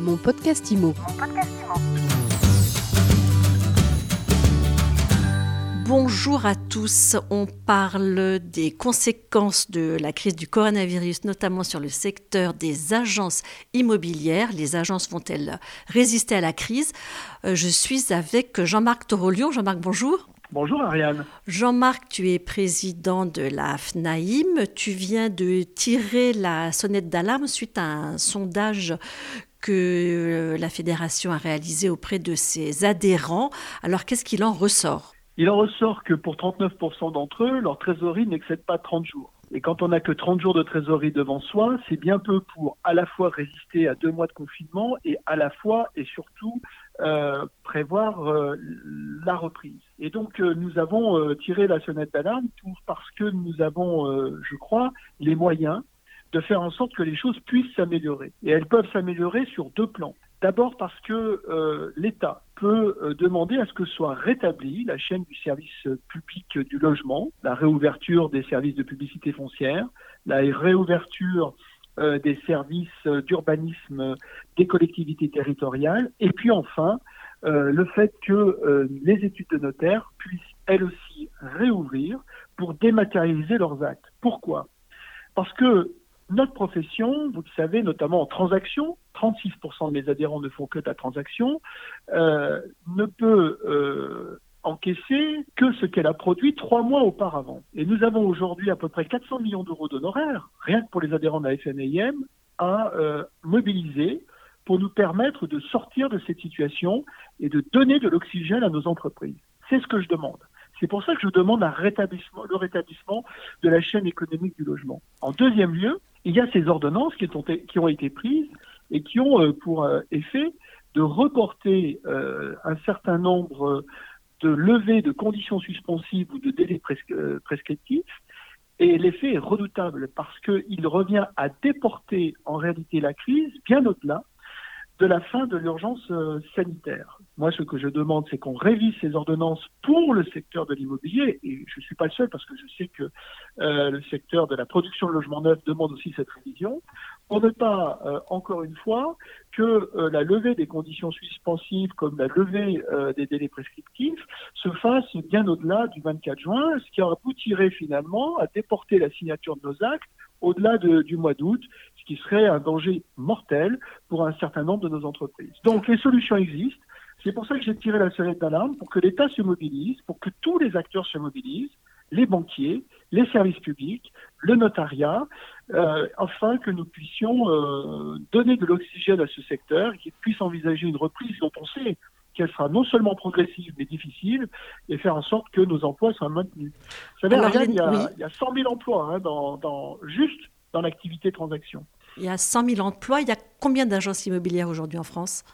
Mon podcast IMO. Bonjour à tous. On parle des conséquences de la crise du coronavirus, notamment sur le secteur des agences immobilières. Les agences vont-elles résister à la crise? Euh, Je suis avec Jean-Marc Torolion. Jean-Marc, bonjour. Bonjour Ariane. Jean-Marc, tu es président de la FNAIM. Tu viens de tirer la sonnette d'alarme suite à un sondage que la fédération a réalisé auprès de ses adhérents. Alors qu'est-ce qu'il en ressort? Il en ressort que pour 39% d'entre eux, leur trésorerie n'excède pas 30 jours. Et quand on n'a que 30 jours de trésorerie devant soi, c'est bien peu pour à la fois résister à deux mois de confinement et à la fois et surtout euh, prévoir euh, la reprise. Et donc euh, nous avons tiré la sonnette d'alarme parce que nous avons, je crois, les moyens de faire en sorte que les choses puissent s'améliorer. Et elles peuvent s'améliorer sur deux plans. D'abord parce que l'État peut demander à ce que soit rétablie la chaîne du service public du logement, la réouverture des services de publicité foncière, la réouverture euh, des services d'urbanisme des collectivités territoriales, et puis enfin euh, le fait que euh, les études de notaire puissent elles aussi réouvrir pour dématérialiser leurs actes. Pourquoi? Parce que notre profession, vous le savez, notamment en transaction, 36% de mes adhérents ne font que de la transaction, ne peut encaisser que ce qu'elle a produit trois mois auparavant. Et nous avons aujourd'hui à peu près 400 millions d'euros d'honoraires, rien que pour les adhérents de la FNIM, à euh, mobiliser pour nous permettre de sortir de cette situation et de donner de l'oxygène à nos entreprises. C'est ce que je demande. C'est pour ça que je demande le rétablissement de la chaîne économique du logement. En deuxième lieu, il y a ces ordonnances qui ont, été prises et qui ont euh, pour euh, effet de reporter un certain nombre de levée de conditions suspensives ou de délais euh, prescriptifs. Et l'effet est redoutable parce qu'il revient à déporter en réalité la crise bien au-delà de la fin de l'urgence euh, sanitaire. Moi, ce que je demande, c'est qu'on révise ces ordonnances pour le secteur de l'immobilier, et je ne suis pas le seul parce que je sais que euh, le secteur de la production de logements neufs demande aussi cette révision, pour ne pas, euh, encore une fois, que la levée des conditions suspensives comme la levée des délais prescriptifs se fasse bien au-delà du 24 juin, ce qui aboutirait finalement à déporter la signature de nos actes au-delà du mois d'août, ce qui serait un danger mortel pour un certain nombre de nos entreprises. Donc les solutions existent. C'est pour ça que j'ai tiré la sonnette d'alarme, pour que l'État se mobilise, pour que tous les acteurs se mobilisent, les banquiers, les services publics, le notariat, euh, afin que nous puissions euh, donner de l'oxygène à ce secteur, qu'il puisse envisager une reprise dont on sait qu'elle sera non seulement progressive mais difficile, et faire en sorte que nos emplois soient maintenus. Vous savez, il, y a, il, y a, 100 000 emplois hein, dans, dans, juste dans l'activité transaction. Il y a 100 000 emplois. Il y a combien d'agences immobilières aujourd'hui en France?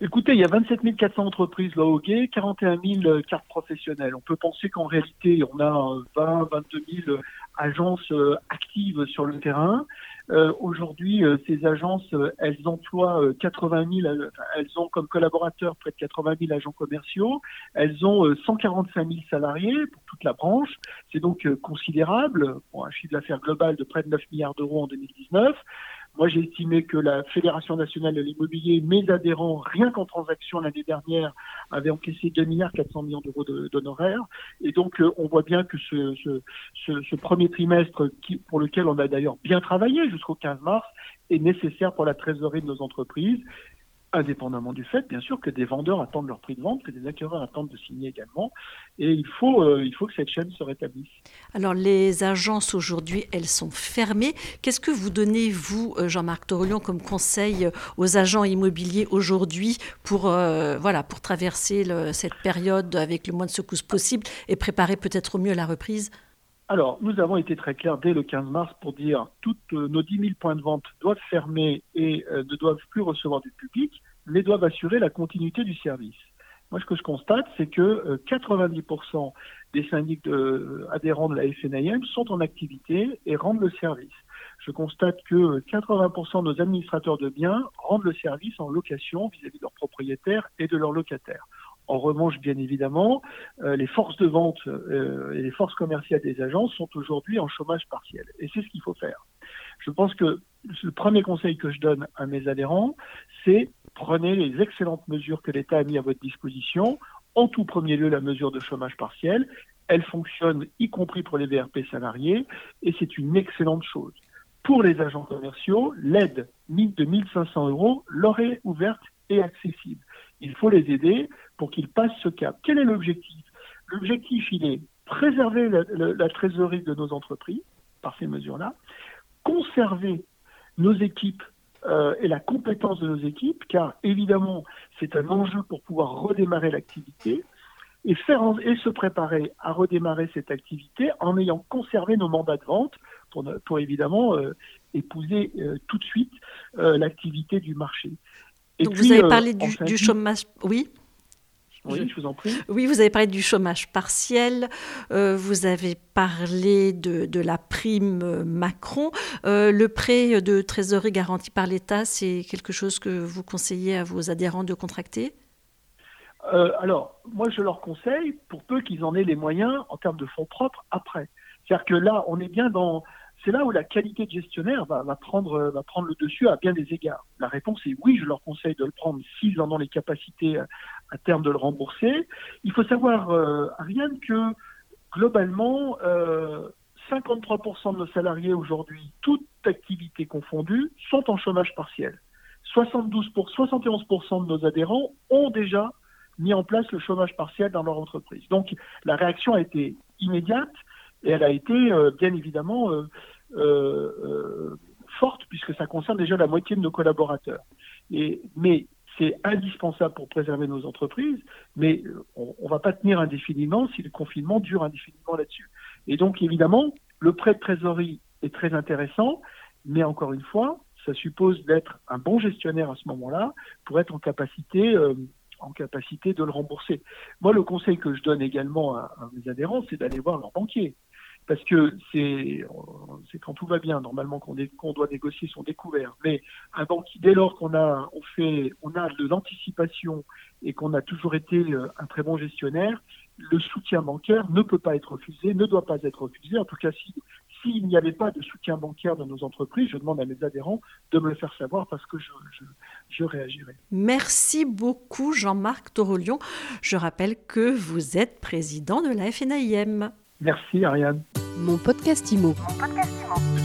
Écoutez, il y a 27 400 entreprises là au 41 000 cartes professionnelles. On peut penser qu'en réalité, on a 20, 22 000 agences euh, actives sur le terrain. Euh, aujourd'hui, euh, ces agences, elles emploient 80 000, elles ont comme collaborateurs près de 80 000 agents commerciaux. Elles ont 145 000 salariés pour toute la branche. C'est donc considérable, pour un chiffre d'affaires global de près de 9 milliards d'euros en 2019. Moi, j'ai estimé que la Fédération nationale de l'immobilier, mes adhérents, rien qu'en transaction l'année dernière, avaient encaissé 2 milliards 400 millions d'euros d'honoraires. Et donc, euh, on voit bien que ce, premier trimestre, pour lequel on a d'ailleurs bien travaillé jusqu'au 15 mars, est nécessaire pour la trésorerie de nos entreprises indépendamment du fait, bien sûr, que des vendeurs attendent leur prix de vente, que des acquéreurs attendent de signer également. Et il faut, euh, il faut que cette chaîne se rétablisse. Alors, les agences aujourd'hui, elles sont fermées. Qu'est-ce que vous donnez, vous, euh, Jean-Marc Torolion, comme conseil aux agents immobiliers aujourd'hui pour, euh, voilà, pour traverser cette période avec le moins de secousses possible et préparer peut-être au mieux la reprise? Alors, nous avons été très clairs dès le 15 mars pour dire toutes nos 10 000 points de vente doivent fermer et ne doivent plus recevoir du public mais doivent assurer la continuité du service. Moi, ce que je constate, c'est que 90% euh, des syndics adhérents de la FNIM sont en activité et rendent le service. Je constate que 80% de nos administrateurs de biens rendent le service en location vis-à-vis de leurs propriétaires et de leurs locataires. En revanche, bien évidemment, euh, les forces de vente euh, et les forces commerciales des agences sont aujourd'hui en chômage partiel. Et c'est ce qu'il faut faire. Je pense que le premier conseil que je donne à mes adhérents, c'est prenez les excellentes mesures que l'État a mis à votre disposition. En tout premier lieu, la mesure de chômage partiel. Elle fonctionne y compris pour les VRP salariés et c'est une excellente chose. Pour les agents commerciaux, l'aide de 1500 euros leur est ouverte et accessible. Il faut les aider pour qu'ils passent ce cap. Quel est l'objectif? L'objectif, il est préserver la, trésorerie de nos entreprises par ces mesures-là, conserver nos équipes euh, et la compétence de nos équipes, car évidemment, c'est un enjeu pour pouvoir redémarrer l'activité et, faire et se préparer à redémarrer cette activité en ayant conservé nos mandats de vente pour, pour évidemment euh, épouser euh, tout de suite l'activité du marché. Et Donc vous avez parlé du, du chômage, oui? Oui, je vous en prie. Oui, vous avez parlé du chômage partiel, euh, vous avez parlé de, la prime Macron. Euh, le prêt de trésorerie garanti par l'État, c'est quelque chose que vous conseillez à vos adhérents de contracter? Euh, Alors, moi, je leur conseille, pour peu qu'ils en aient les moyens en termes de fonds propres après. C'est-à-dire que là, on est bien dans c'est là où la qualité de gestionnaire va, prendre, le dessus à bien des égards. La réponse est oui, je leur conseille de le prendre s'ils en ont les capacités à, terme de le rembourser. Il faut savoir, euh, Ariane, que globalement, 53% euh, de nos salariés aujourd'hui, toute activité confondue, sont en chômage partiel. 72 pour, 71% de nos adhérents ont déjà mis en place le chômage partiel dans leur entreprise. Donc la réaction a été immédiate et elle a été euh, bien évidemment euh, forte puisque ça concerne déjà la moitié de nos collaborateurs. Et, mais c'est indispensable pour préserver nos entreprises, mais on ne va pas tenir indéfiniment si le confinement dure indéfiniment là-dessus. Et donc, évidemment, le prêt de trésorerie est très intéressant, mais encore une fois, ça suppose d'être un bon gestionnaire à ce moment-là pour être en capacité, en capacité de le rembourser. Moi, le conseil que je donne également à, à mes adhérents, c'est d'aller voir leur banquier parce que c'est quand tout va bien normalement qu'on doit négocier son découvert. Mais un banquier, dès lors qu'on a on fait on a de l'anticipation et qu'on a toujours été euh, un très bon gestionnaire, le soutien bancaire ne peut pas être refusé, ne doit pas être refusé. En tout cas, si s'il n'y avait pas de soutien bancaire dans nos entreprises, je demande à mes adhérents de me le faire savoir parce que je, je, réagirai. Merci beaucoup Jean-Marc Torolion. Je rappelle que vous êtes président de la FNAIM. Merci Ariane. Mon podcast IMO. Mon podcast IMO.